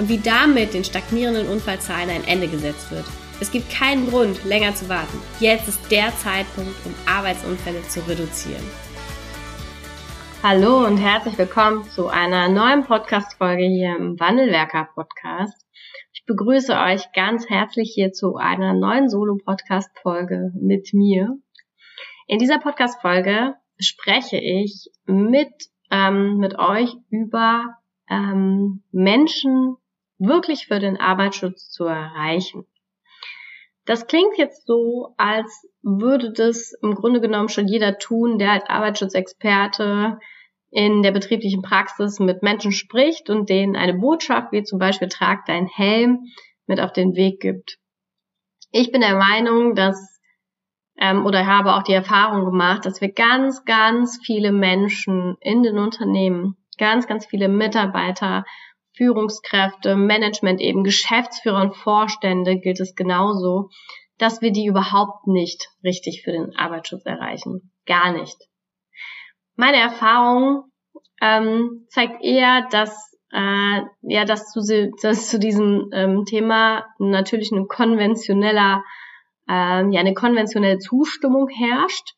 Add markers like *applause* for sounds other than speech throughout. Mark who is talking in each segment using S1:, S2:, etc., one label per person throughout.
S1: und wie damit den stagnierenden Unfallzahlen ein Ende gesetzt wird. Es gibt keinen Grund, länger zu warten. Jetzt ist der Zeitpunkt, um Arbeitsunfälle zu reduzieren. Hallo und herzlich willkommen zu einer neuen Podcast-Folge hier im Wandelwerker-Podcast. Ich begrüße euch ganz herzlich hier zu einer neuen Solo-Podcast-Folge mit mir. In dieser Podcast-Folge spreche ich mit, ähm, mit euch über ähm, Menschen wirklich für den Arbeitsschutz zu erreichen. Das klingt jetzt so, als würde das im Grunde genommen schon jeder tun, der als Arbeitsschutzexperte in der betrieblichen Praxis mit Menschen spricht und denen eine Botschaft, wie zum Beispiel tragt dein Helm, mit auf den Weg gibt. Ich bin der Meinung, dass ähm, oder habe auch die Erfahrung gemacht, dass wir ganz, ganz viele Menschen in den Unternehmen, ganz, ganz viele Mitarbeiter Führungskräfte, Management eben, Geschäftsführer und Vorstände gilt es genauso, dass wir die überhaupt nicht richtig für den Arbeitsschutz erreichen. Gar nicht. Meine Erfahrung ähm, zeigt eher, dass äh, ja, dass zu, dass zu diesem ähm, Thema natürlich ein konventioneller, äh, ja, eine konventionelle Zustimmung herrscht.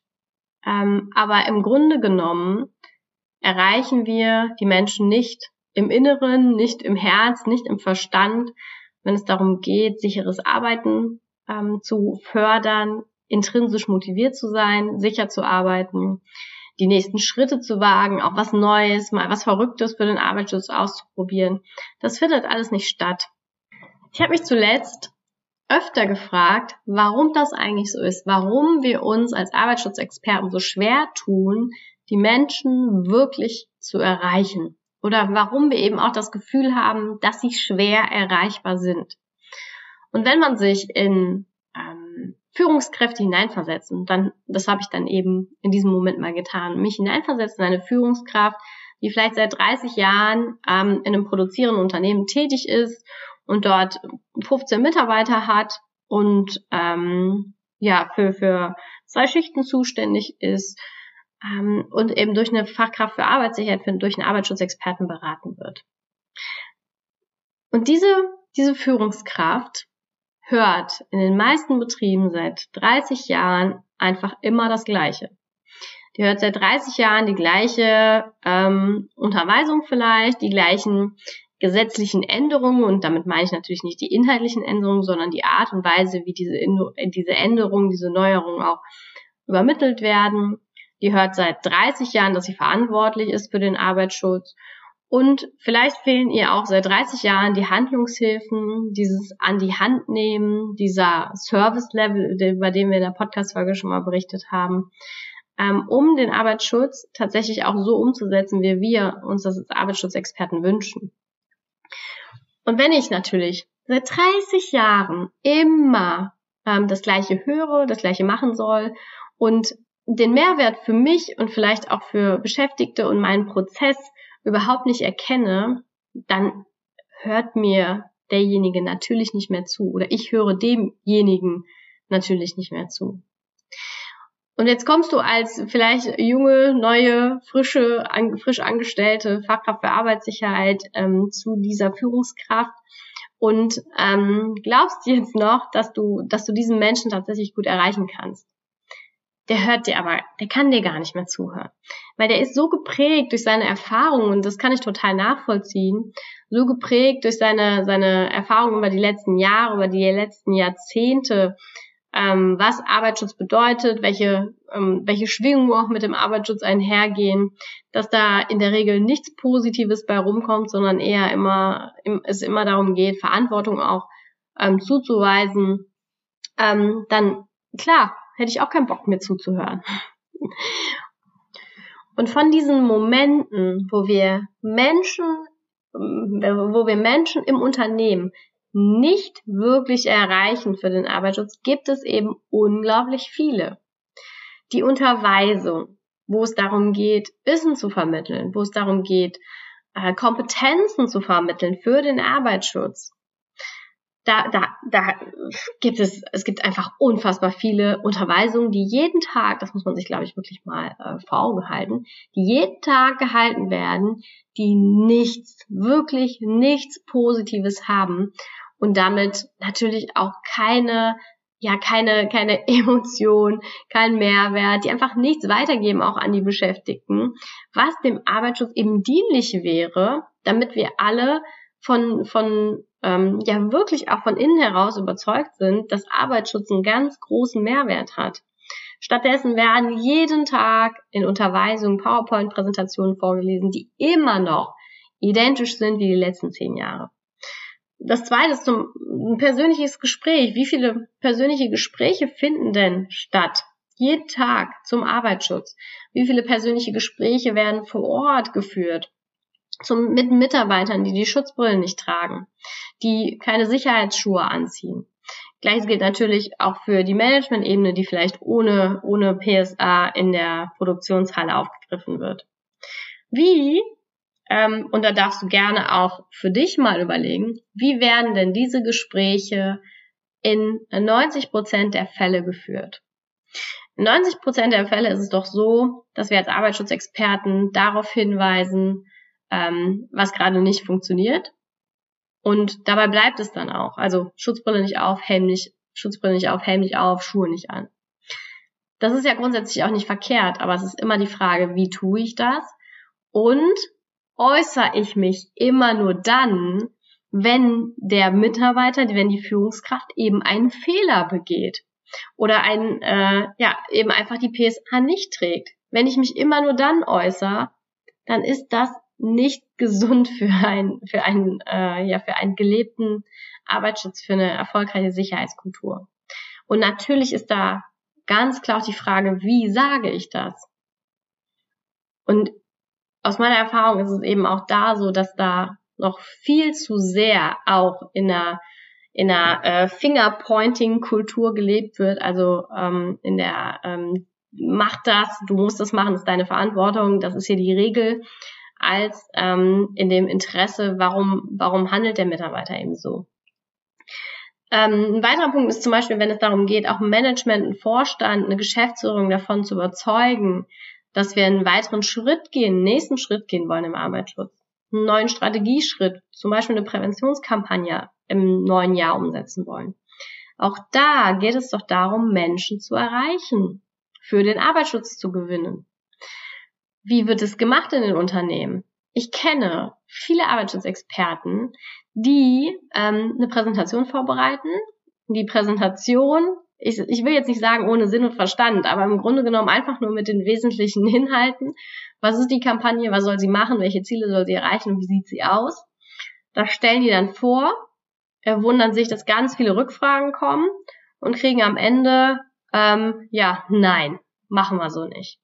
S1: Ähm, aber im Grunde genommen erreichen wir die Menschen nicht im Inneren, nicht im Herz, nicht im Verstand, wenn es darum geht, sicheres Arbeiten ähm, zu fördern, intrinsisch motiviert zu sein, sicher zu arbeiten, die nächsten Schritte zu wagen, auch was Neues, mal was Verrücktes für den Arbeitsschutz auszuprobieren. Das findet alles nicht statt. Ich habe mich zuletzt öfter gefragt, warum das eigentlich so ist, warum wir uns als Arbeitsschutzexperten so schwer tun, die Menschen wirklich zu erreichen oder warum wir eben auch das Gefühl haben, dass sie schwer erreichbar sind. Und wenn man sich in ähm, Führungskräfte hineinversetzen, dann, das habe ich dann eben in diesem Moment mal getan, mich hineinversetzen in eine Führungskraft, die vielleicht seit 30 Jahren ähm, in einem produzierenden Unternehmen tätig ist und dort 15 Mitarbeiter hat und ähm, ja für für zwei Schichten zuständig ist, ähm, und eben durch eine Fachkraft für Arbeitssicherheit, durch einen Arbeitsschutzexperten beraten wird. Und diese, diese Führungskraft hört in den meisten Betrieben seit 30 Jahren einfach immer das Gleiche. Die hört seit 30 Jahren die gleiche ähm, Unterweisung vielleicht, die gleichen gesetzlichen Änderungen und damit meine ich natürlich nicht die inhaltlichen Änderungen, sondern die Art und Weise, wie diese, diese Änderungen, diese Neuerungen auch übermittelt werden die hört seit 30 Jahren, dass sie verantwortlich ist für den Arbeitsschutz. Und vielleicht fehlen ihr auch seit 30 Jahren die Handlungshilfen, dieses an die Hand nehmen, dieser Service-Level, über den wir in der Podcast-Folge schon mal berichtet haben, ähm, um den Arbeitsschutz tatsächlich auch so umzusetzen, wie wir uns das als Arbeitsschutzexperten wünschen. Und wenn ich natürlich seit 30 Jahren immer ähm, das Gleiche höre, das Gleiche machen soll und den Mehrwert für mich und vielleicht auch für Beschäftigte und meinen Prozess überhaupt nicht erkenne, dann hört mir derjenige natürlich nicht mehr zu oder ich höre demjenigen natürlich nicht mehr zu. Und jetzt kommst du als vielleicht junge, neue, frische, an, frisch angestellte Fachkraft für Arbeitssicherheit ähm, zu dieser Führungskraft und ähm, glaubst jetzt noch, dass du, dass du diesen Menschen tatsächlich gut erreichen kannst der hört dir aber, der kann dir gar nicht mehr zuhören. Weil der ist so geprägt durch seine Erfahrungen, und das kann ich total nachvollziehen, so geprägt durch seine, seine Erfahrungen über die letzten Jahre, über die letzten Jahrzehnte, ähm, was Arbeitsschutz bedeutet, welche, ähm, welche Schwingungen auch mit dem Arbeitsschutz einhergehen, dass da in der Regel nichts Positives bei rumkommt, sondern eher immer, es immer darum geht, Verantwortung auch ähm, zuzuweisen, ähm, dann klar, hätte ich auch keinen Bock mehr zuzuhören. Und von diesen Momenten, wo wir Menschen wo wir Menschen im Unternehmen nicht wirklich erreichen für den Arbeitsschutz, gibt es eben unglaublich viele. Die Unterweisung, wo es darum geht, Wissen zu vermitteln, wo es darum geht, äh, Kompetenzen zu vermitteln für den Arbeitsschutz. Da, da, da gibt es, es gibt einfach unfassbar viele Unterweisungen, die jeden Tag, das muss man sich, glaube ich, wirklich mal äh, vor Augen halten, die jeden Tag gehalten werden, die nichts, wirklich nichts Positives haben und damit natürlich auch keine ja keine keine *laughs* Emotion, kein Mehrwert, die einfach nichts weitergeben auch an die Beschäftigten, was dem Arbeitsschutz eben dienlich wäre, damit wir alle von von ähm, ja wirklich auch von innen heraus überzeugt sind, dass Arbeitsschutz einen ganz großen Mehrwert hat. Stattdessen werden jeden Tag in Unterweisungen PowerPoint-Präsentationen vorgelesen, die immer noch identisch sind wie die letzten zehn Jahre das zweite ist zum ein persönliches Gespräch. Wie viele persönliche Gespräche finden denn statt? Jeden Tag zum Arbeitsschutz. Wie viele persönliche Gespräche werden vor Ort geführt? Zum, mit Mitarbeitern, die die Schutzbrillen nicht tragen, die keine Sicherheitsschuhe anziehen. Gleiches gilt natürlich auch für die Management-Ebene, die vielleicht ohne, ohne PSA in der Produktionshalle aufgegriffen wird. Wie ähm, und da darfst du gerne auch für dich mal überlegen, wie werden denn diese Gespräche in 90 Prozent der Fälle geführt? In 90 Prozent der Fälle ist es doch so, dass wir als Arbeitsschutzexperten darauf hinweisen, ähm, was gerade nicht funktioniert. Und dabei bleibt es dann auch. Also Schutzbrille nicht auf, Helm nicht, Schutzbrille nicht auf, Helm nicht auf, Schuhe nicht an. Das ist ja grundsätzlich auch nicht verkehrt, aber es ist immer die Frage, wie tue ich das? Und äußere ich mich immer nur dann, wenn der Mitarbeiter, wenn die Führungskraft eben einen Fehler begeht oder ein, äh, ja, eben einfach die PSA nicht trägt. Wenn ich mich immer nur dann äußere, dann ist das nicht gesund für ein, für einen, äh, ja, für einen gelebten Arbeitsschutz, für eine erfolgreiche Sicherheitskultur. Und natürlich ist da ganz klar auch die Frage, wie sage ich das? Und aus meiner Erfahrung ist es eben auch da so, dass da noch viel zu sehr auch in einer in einer äh, Fingerpointing-Kultur gelebt wird, also ähm, in der ähm, mach das, du musst das machen, das ist deine Verantwortung, das ist hier die Regel, als ähm, in dem Interesse, warum, warum handelt der Mitarbeiter eben so. Ähm, ein weiterer Punkt ist zum Beispiel, wenn es darum geht, auch Management, ein Vorstand, eine Geschäftsführung davon zu überzeugen, dass wir einen weiteren Schritt gehen, einen nächsten Schritt gehen wollen im Arbeitsschutz. Einen neuen Strategieschritt, zum Beispiel eine Präventionskampagne im neuen Jahr umsetzen wollen. Auch da geht es doch darum, Menschen zu erreichen, für den Arbeitsschutz zu gewinnen. Wie wird es gemacht in den Unternehmen? Ich kenne viele Arbeitsschutzexperten, die ähm, eine Präsentation vorbereiten. Die Präsentation ich, ich will jetzt nicht sagen ohne Sinn und Verstand, aber im Grunde genommen einfach nur mit den wesentlichen *laughs* Inhalten. Was ist die Kampagne? Was soll sie machen? Welche Ziele soll sie erreichen? Und wie sieht sie aus? Das stellen die dann vor, wundern sich, dass ganz viele Rückfragen kommen und kriegen am Ende, ähm, ja, nein, machen wir so nicht.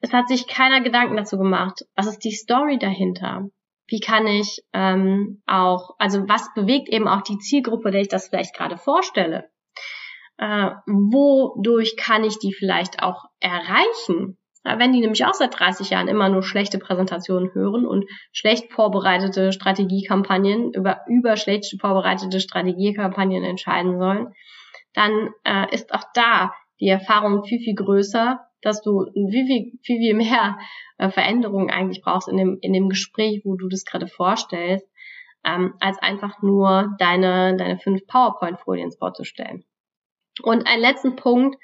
S1: Es hat sich keiner Gedanken dazu gemacht. Was ist die Story dahinter? Wie kann ich ähm, auch, also was bewegt eben auch die Zielgruppe, der ich das vielleicht gerade vorstelle? äh, wodurch kann ich die vielleicht auch erreichen? Wenn die nämlich auch seit 30 Jahren immer nur schlechte Präsentationen hören und schlecht vorbereitete Strategiekampagnen über, über schlecht vorbereitete Strategiekampagnen entscheiden sollen, dann äh, ist auch da die Erfahrung viel, viel größer, dass du viel, viel, viel, viel mehr äh, Veränderungen eigentlich brauchst in dem, in dem Gespräch, wo du das gerade vorstellst, ähm, als einfach nur deine, deine fünf PowerPoint-Folien vorzustellen. Und ein letzten Punkt,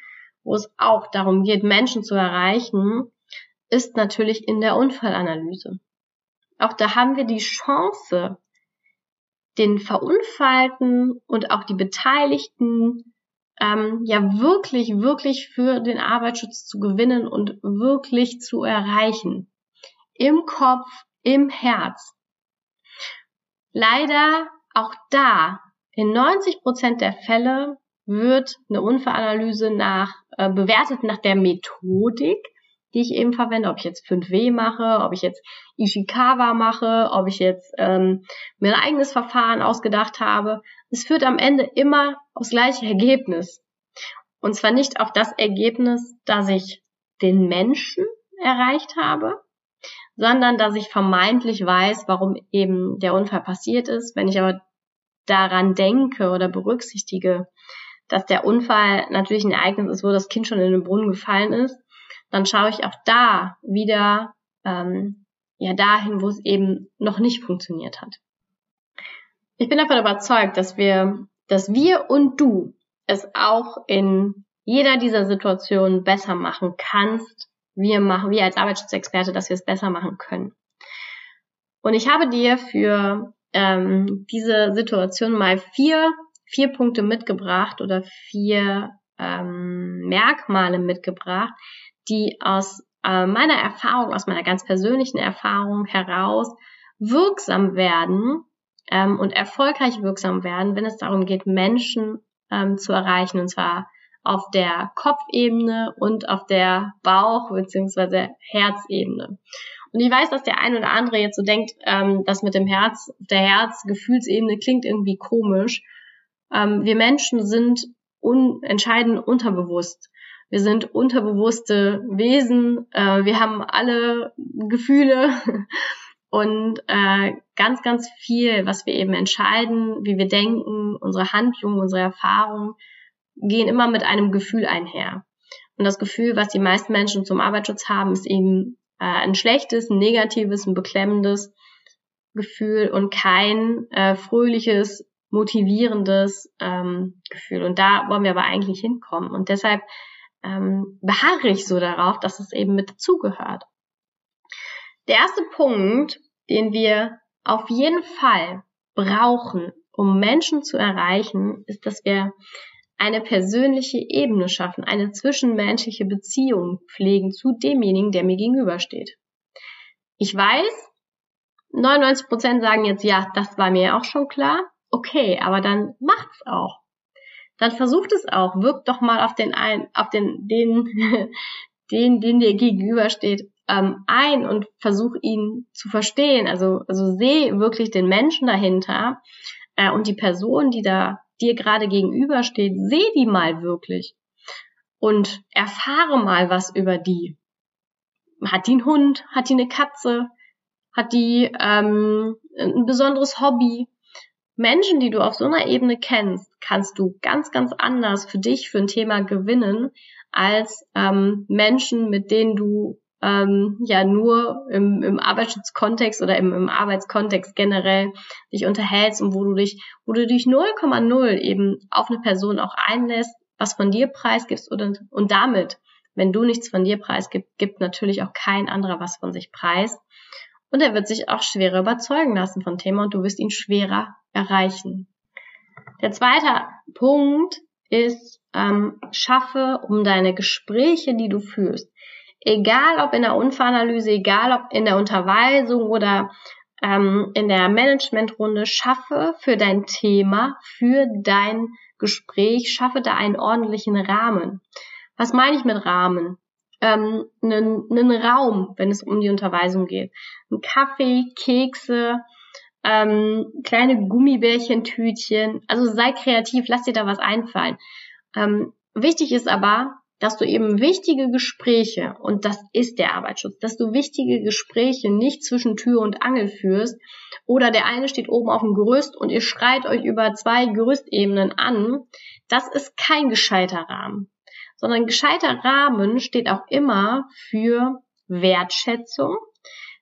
S1: wo es auch darum geht, Menschen zu erreichen, ist natürlich in der Unfallanalyse. Auch da haben wir die Chance, den Verunfallten und auch die Beteiligten ähm, ja wirklich, wirklich für den Arbeitsschutz zu gewinnen und wirklich zu erreichen. Im Kopf, im Herz. Leider auch da, in 90 Prozent der Fälle wird eine Unfallanalyse nach, äh, bewertet nach der Methodik, die ich eben verwende, ob ich jetzt 5W mache, ob ich jetzt Ishikawa mache, ob ich jetzt ähm, mir ein eigenes Verfahren ausgedacht habe. Es führt am Ende immer aufs gleiche Ergebnis. Und zwar nicht auf das Ergebnis, dass ich den Menschen erreicht habe, sondern dass ich vermeintlich weiß, warum eben der Unfall passiert ist. Wenn ich aber daran denke oder berücksichtige, dass der Unfall natürlich ein Ereignis ist, wo das Kind schon in den Brunnen gefallen ist, dann schaue ich auch da wieder ähm, ja dahin, wo es eben noch nicht funktioniert hat. Ich bin davon überzeugt, dass wir, dass wir und du es auch in jeder dieser Situationen besser machen kannst. Wir machen, wir als Arbeitsschutzexperte, dass wir es besser machen können. Und ich habe dir für ähm, diese Situation mal vier, vier Punkte mitgebracht oder vier ähm, Merkmale mitgebracht, die aus äh, meiner Erfahrung, aus meiner ganz persönlichen Erfahrung heraus wirksam werden ähm, und erfolgreich wirksam werden, wenn es darum geht, Menschen ähm, zu erreichen, und zwar auf der Kopfebene und auf der Bauch- bzw. Herzebene. Und ich weiß, dass der ein oder andere jetzt so denkt, ähm, das mit dem Herz, der Herz-Gefühlsebene klingt irgendwie komisch. Ähm, wir Menschen sind un entscheidend unterbewusst. Wir sind unterbewusste Wesen. Äh, wir haben alle Gefühle *laughs* und äh, ganz, ganz viel, was wir eben entscheiden, wie wir denken, unsere Handlungen, unsere Erfahrungen, gehen immer mit einem Gefühl einher. Und das Gefühl, was die meisten Menschen zum Arbeitsschutz haben, ist eben äh, ein schlechtes, ein negatives, ein beklemmendes Gefühl und kein äh, fröhliches, motivierendes ähm, Gefühl. Und da wollen wir aber eigentlich hinkommen. Und deshalb ähm, beharre ich so darauf, dass es eben mit dazugehört. Der erste Punkt, den wir auf jeden Fall brauchen, um Menschen zu erreichen, ist, dass wir eine persönliche Ebene schaffen, eine zwischenmenschliche Beziehung pflegen zu demjenigen, der mir gegenübersteht. Ich weiß, 99 Prozent sagen jetzt, ja, das war mir auch schon klar. Okay, aber dann macht's auch dann versucht es auch. Wirkt doch mal auf den ein, auf den, den, *laughs* den, den dir gegenübersteht, ähm, ein und versuch ihn zu verstehen. Also, also seh wirklich den Menschen dahinter äh, und die Person, die da dir gerade gegenübersteht, seh die mal wirklich und erfahre mal was über die. Hat die einen Hund? Hat die eine Katze? Hat die ähm, ein besonderes Hobby? Menschen, die du auf so einer Ebene kennst, kannst du ganz, ganz anders für dich, für ein Thema gewinnen, als ähm, Menschen, mit denen du ähm, ja nur im, im Arbeitsschutzkontext oder im, im Arbeitskontext generell dich unterhältst und wo du dich, wo du dich 0,0 eben auf eine Person auch einlässt, was von dir preisgibst und, und damit, wenn du nichts von dir preisgibst, gibt natürlich auch kein anderer was von sich preis. Und er wird sich auch schwerer überzeugen lassen von Thema und du wirst ihn schwerer erreichen. Der zweite Punkt ist, ähm, schaffe um deine Gespräche, die du führst, egal ob in der Unfallanalyse, egal ob in der Unterweisung oder ähm, in der Managementrunde, schaffe für dein Thema, für dein Gespräch, schaffe da einen ordentlichen Rahmen. Was meine ich mit Rahmen? Ähm, einen, einen Raum, wenn es um die Unterweisung geht. Ein Kaffee, Kekse, ähm, kleine Gummibärchentütchen. Also sei kreativ, lass dir da was einfallen. Ähm, wichtig ist aber, dass du eben wichtige Gespräche, und das ist der Arbeitsschutz, dass du wichtige Gespräche nicht zwischen Tür und Angel führst oder der eine steht oben auf dem Gerüst und ihr schreit euch über zwei Gerüstebenen an. Das ist kein gescheiter Rahmen, sondern gescheiter Rahmen steht auch immer für Wertschätzung,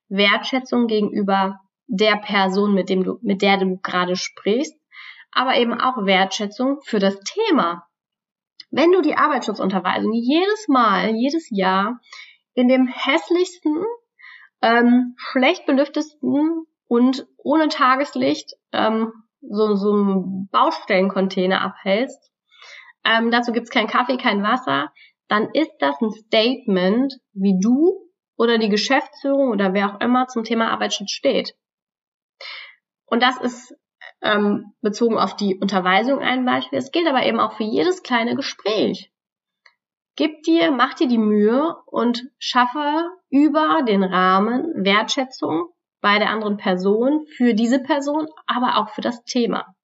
S1: Wertschätzung gegenüber der Person, mit dem du, mit der du gerade sprichst, aber eben auch Wertschätzung für das Thema. Wenn du die Arbeitsschutzunterweisung jedes Mal, jedes Jahr in dem hässlichsten, ähm, schlecht belüftesten und ohne Tageslicht ähm, so, so einen Baustellencontainer abhältst, ähm, dazu gibt's kein Kaffee, kein Wasser, dann ist das ein Statement, wie du oder die Geschäftsführung oder wer auch immer zum Thema Arbeitsschutz steht. Und das ist ähm, bezogen auf die Unterweisung ein Beispiel. Es gilt aber eben auch für jedes kleine Gespräch. gib dir, mach dir die Mühe und schaffe über den Rahmen Wertschätzung bei der anderen Person, für diese Person, aber auch für das Thema.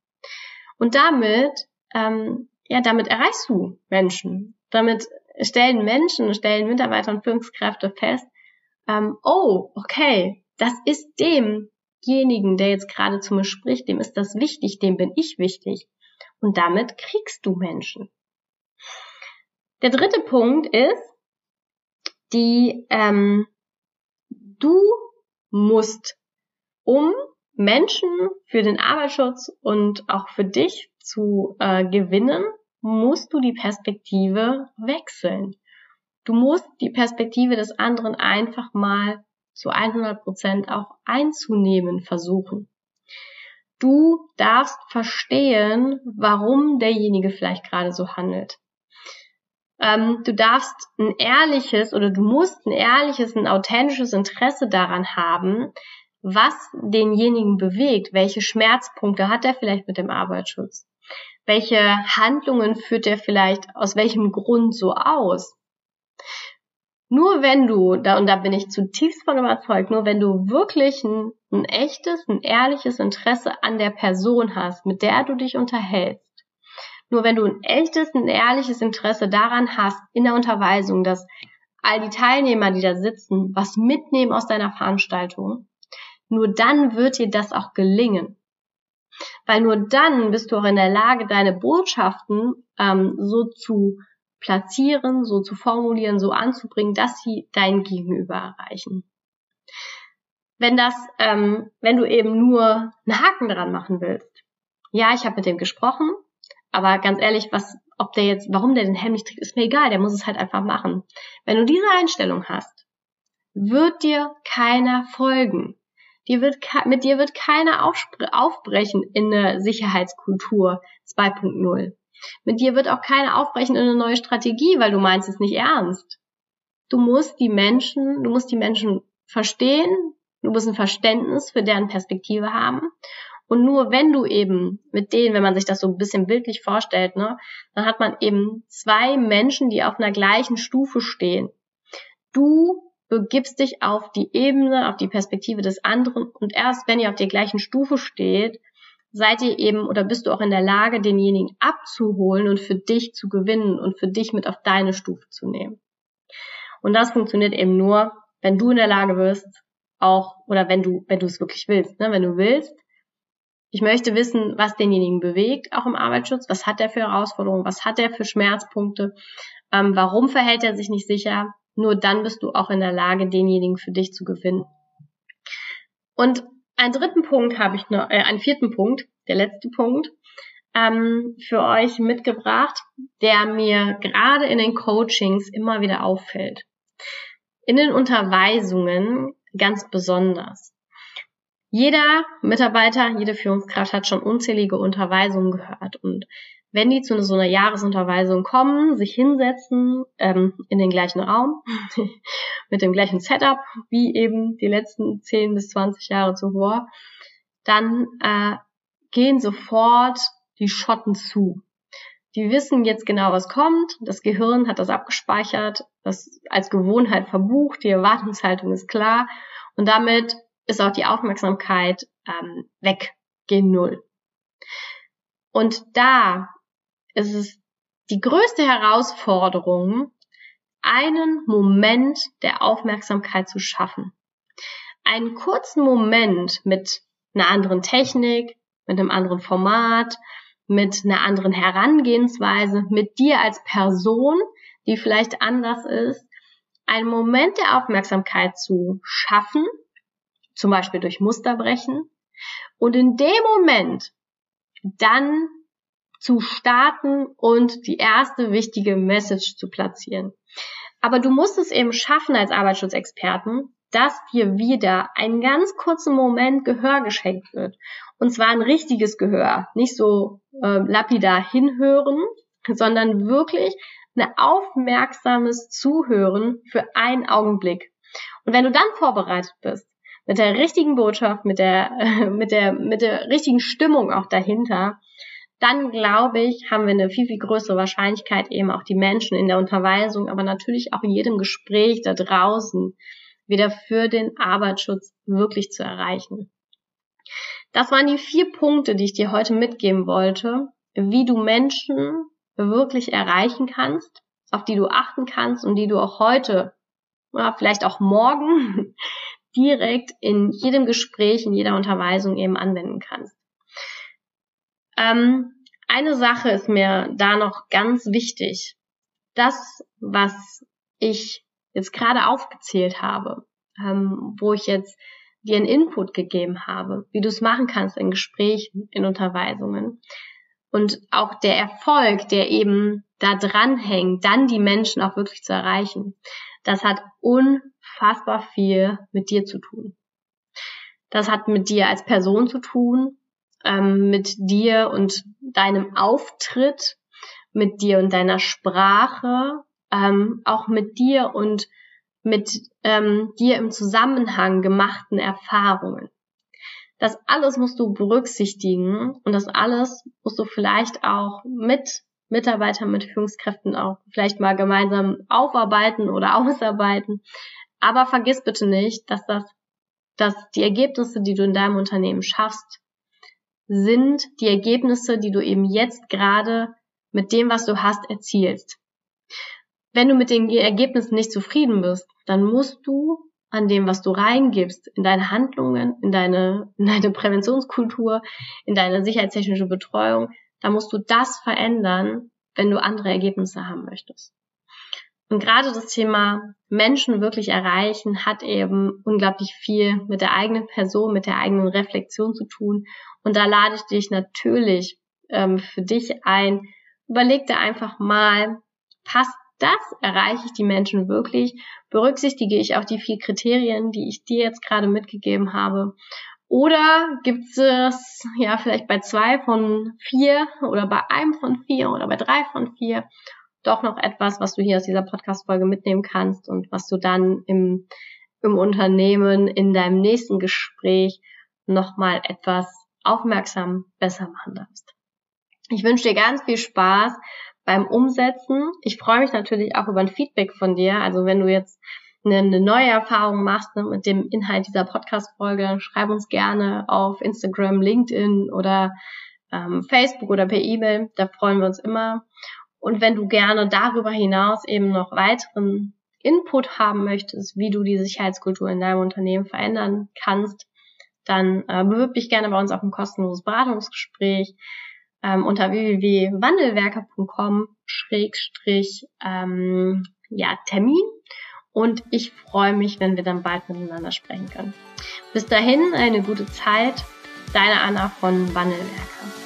S1: Und damit, ähm, ja, damit erreichst du Menschen. Damit stellen Menschen, stellen Mitarbeiter und Führungskräfte fest, ähm, oh, okay, das ist demjenigen, der jetzt gerade zu mir spricht, dem ist das wichtig, dem bin ich wichtig. Und damit kriegst du Menschen. Der dritte Punkt ist, die ähm, du musst, um Menschen für den Arbeitsschutz und auch für dich zu äh, gewinnen, musst du die Perspektive wechseln. Du musst die Perspektive des anderen einfach mal zu 100 Prozent auch einzunehmen versuchen. Du darfst verstehen, warum derjenige vielleicht gerade so handelt. Ähm, du darfst ein ehrliches oder du musst ein ehrliches, ein authentisches Interesse daran haben, was denjenigen bewegt, welche Schmerzpunkte hat er vielleicht mit dem Arbeitsschutz, welche Handlungen führt er vielleicht aus welchem Grund so aus. Nur wenn du, und da bin ich zutiefst von überzeugt, nur wenn du wirklich ein, ein echtes, ein ehrliches Interesse an der Person hast, mit der du dich unterhältst, nur wenn du ein echtes, ein ehrliches Interesse daran hast, in der Unterweisung, dass all die Teilnehmer, die da sitzen, was mitnehmen aus deiner Veranstaltung, nur dann wird dir das auch gelingen. Weil nur dann bist du auch in der Lage, deine Botschaften ähm, so zu platzieren, so zu formulieren, so anzubringen, dass sie dein Gegenüber erreichen. Wenn das, ähm, wenn du eben nur einen Haken dran machen willst, ja, ich habe mit dem gesprochen, aber ganz ehrlich, was, ob der jetzt, warum der den Helm nicht trägt, ist mir egal, der muss es halt einfach machen. Wenn du diese Einstellung hast, wird dir keiner folgen. Dir wird, mit dir wird keiner aufbrechen in eine Sicherheitskultur 2.0. Mit dir wird auch keiner aufbrechen in eine neue Strategie, weil du meinst es nicht ernst. Du musst die Menschen, du musst die Menschen verstehen, du musst ein Verständnis für deren Perspektive haben. Und nur wenn du eben mit denen, wenn man sich das so ein bisschen bildlich vorstellt, ne, dann hat man eben zwei Menschen, die auf einer gleichen Stufe stehen. Du begibst dich auf die Ebene, auf die Perspektive des anderen und erst wenn ihr auf der gleichen Stufe steht, seid ihr eben oder bist du auch in der Lage, denjenigen abzuholen und für dich zu gewinnen und für dich mit auf deine Stufe zu nehmen. Und das funktioniert eben nur, wenn du in der Lage wirst, auch, oder wenn du, wenn du es wirklich willst, ne? wenn du willst, ich möchte wissen, was denjenigen bewegt, auch im Arbeitsschutz, was hat er für Herausforderungen, was hat er für Schmerzpunkte, ähm, warum verhält er sich nicht sicher, nur dann bist du auch in der Lage, denjenigen für dich zu gewinnen. Und einen dritten Punkt habe ich noch, äh, einen vierten Punkt, der letzte Punkt, ähm, für euch mitgebracht, der mir gerade in den Coachings immer wieder auffällt. In den Unterweisungen ganz besonders. Jeder Mitarbeiter, jede Führungskraft hat schon unzählige Unterweisungen gehört und wenn die zu so einer Jahresunterweisung kommen, sich hinsetzen ähm, in den gleichen Raum *laughs* mit dem gleichen Setup wie eben die letzten 10 bis 20 Jahre zuvor, dann äh, gehen sofort die Schotten zu. Die wissen jetzt genau, was kommt. Das Gehirn hat das abgespeichert, das als Gewohnheit verbucht, die Erwartungshaltung ist klar und damit ist auch die Aufmerksamkeit ähm, weg, gehen null. Und da ist es die größte Herausforderung, einen Moment der Aufmerksamkeit zu schaffen. Einen kurzen Moment mit einer anderen Technik, mit einem anderen Format, mit einer anderen Herangehensweise, mit dir als Person, die vielleicht anders ist, einen Moment der Aufmerksamkeit zu schaffen, zum Beispiel durch Musterbrechen, und in dem Moment dann zu starten und die erste wichtige Message zu platzieren. Aber du musst es eben schaffen als Arbeitsschutzexperten, dass dir wieder einen ganz kurzen Moment Gehör geschenkt wird. Und zwar ein richtiges Gehör. Nicht so äh, lapidar hinhören, sondern wirklich ein aufmerksames Zuhören für einen Augenblick. Und wenn du dann vorbereitet bist, mit der richtigen Botschaft, mit der, *laughs* mit der, mit der richtigen Stimmung auch dahinter, dann glaube ich, haben wir eine viel, viel größere Wahrscheinlichkeit, eben auch die Menschen in der Unterweisung, aber natürlich auch in jedem Gespräch da draußen wieder für den Arbeitsschutz wirklich zu erreichen. Das waren die vier Punkte, die ich dir heute mitgeben wollte, wie du Menschen wirklich erreichen kannst, auf die du achten kannst und die du auch heute, vielleicht auch morgen *laughs* direkt in jedem Gespräch, in jeder Unterweisung eben anwenden kannst. Ähm, eine Sache ist mir da noch ganz wichtig. Das, was ich jetzt gerade aufgezählt habe, ähm, wo ich jetzt dir einen Input gegeben habe, wie du es machen kannst in Gesprächen, in Unterweisungen. Und auch der Erfolg, der eben da dranhängt, dann die Menschen auch wirklich zu erreichen, das hat unfassbar viel mit dir zu tun. Das hat mit dir als Person zu tun, ähm, mit dir und deinem Auftritt, mit dir und deiner Sprache, ähm, auch mit dir und mit ähm, dir im Zusammenhang gemachten Erfahrungen. Das alles musst du berücksichtigen und das alles musst du vielleicht auch mit Mitarbeitern, mit Führungskräften auch vielleicht mal gemeinsam aufarbeiten oder *laughs* ausarbeiten. Aber vergiss bitte nicht, dass das, dass die Ergebnisse, die du in deinem Unternehmen schaffst, sind die Ergebnisse, die du eben jetzt gerade mit dem, was du hast, erzielst. Wenn du mit den Ergebnissen nicht zufrieden bist, dann musst du an dem, was du reingibst, in deine Handlungen, in deine, in deine Präventionskultur, in deine sicherheitstechnische Betreuung, da musst du das verändern, wenn du andere Ergebnisse haben möchtest. Und gerade das Thema Menschen wirklich erreichen hat eben unglaublich viel mit der eigenen Person, mit der eigenen Reflexion zu tun. Und da lade ich dich natürlich ähm, für dich ein. Überleg dir einfach mal, passt das? Erreiche ich die Menschen wirklich? Berücksichtige ich auch die vier Kriterien, die ich dir jetzt gerade mitgegeben habe? Oder gibt es ja vielleicht bei zwei von vier oder bei einem von vier oder bei drei von vier doch noch etwas, was du hier aus dieser Podcast-Folge mitnehmen kannst und was du dann im, im Unternehmen in deinem nächsten Gespräch nochmal etwas aufmerksam besser machen darfst. Ich wünsche dir ganz viel Spaß beim Umsetzen. Ich freue mich natürlich auch über ein Feedback von dir. Also wenn du jetzt eine, neue Erfahrung machst ne, mit dem Inhalt dieser Podcast-Folge, schreib uns gerne auf Instagram, LinkedIn oder ähm, Facebook oder per E-Mail. Da freuen wir uns immer. Und wenn du gerne darüber hinaus eben noch weiteren Input haben möchtest, wie du die Sicherheitskultur in deinem Unternehmen verändern kannst, dann äh, bewirb dich gerne bei uns auf ein kostenloses Beratungsgespräch ähm, unter www.wandelwerker.com schrägstrich ähm. Und ich freue mich, wenn wir dann bald miteinander sprechen können. Bis dahin eine gute Zeit. Deine Anna von Wandelwerker.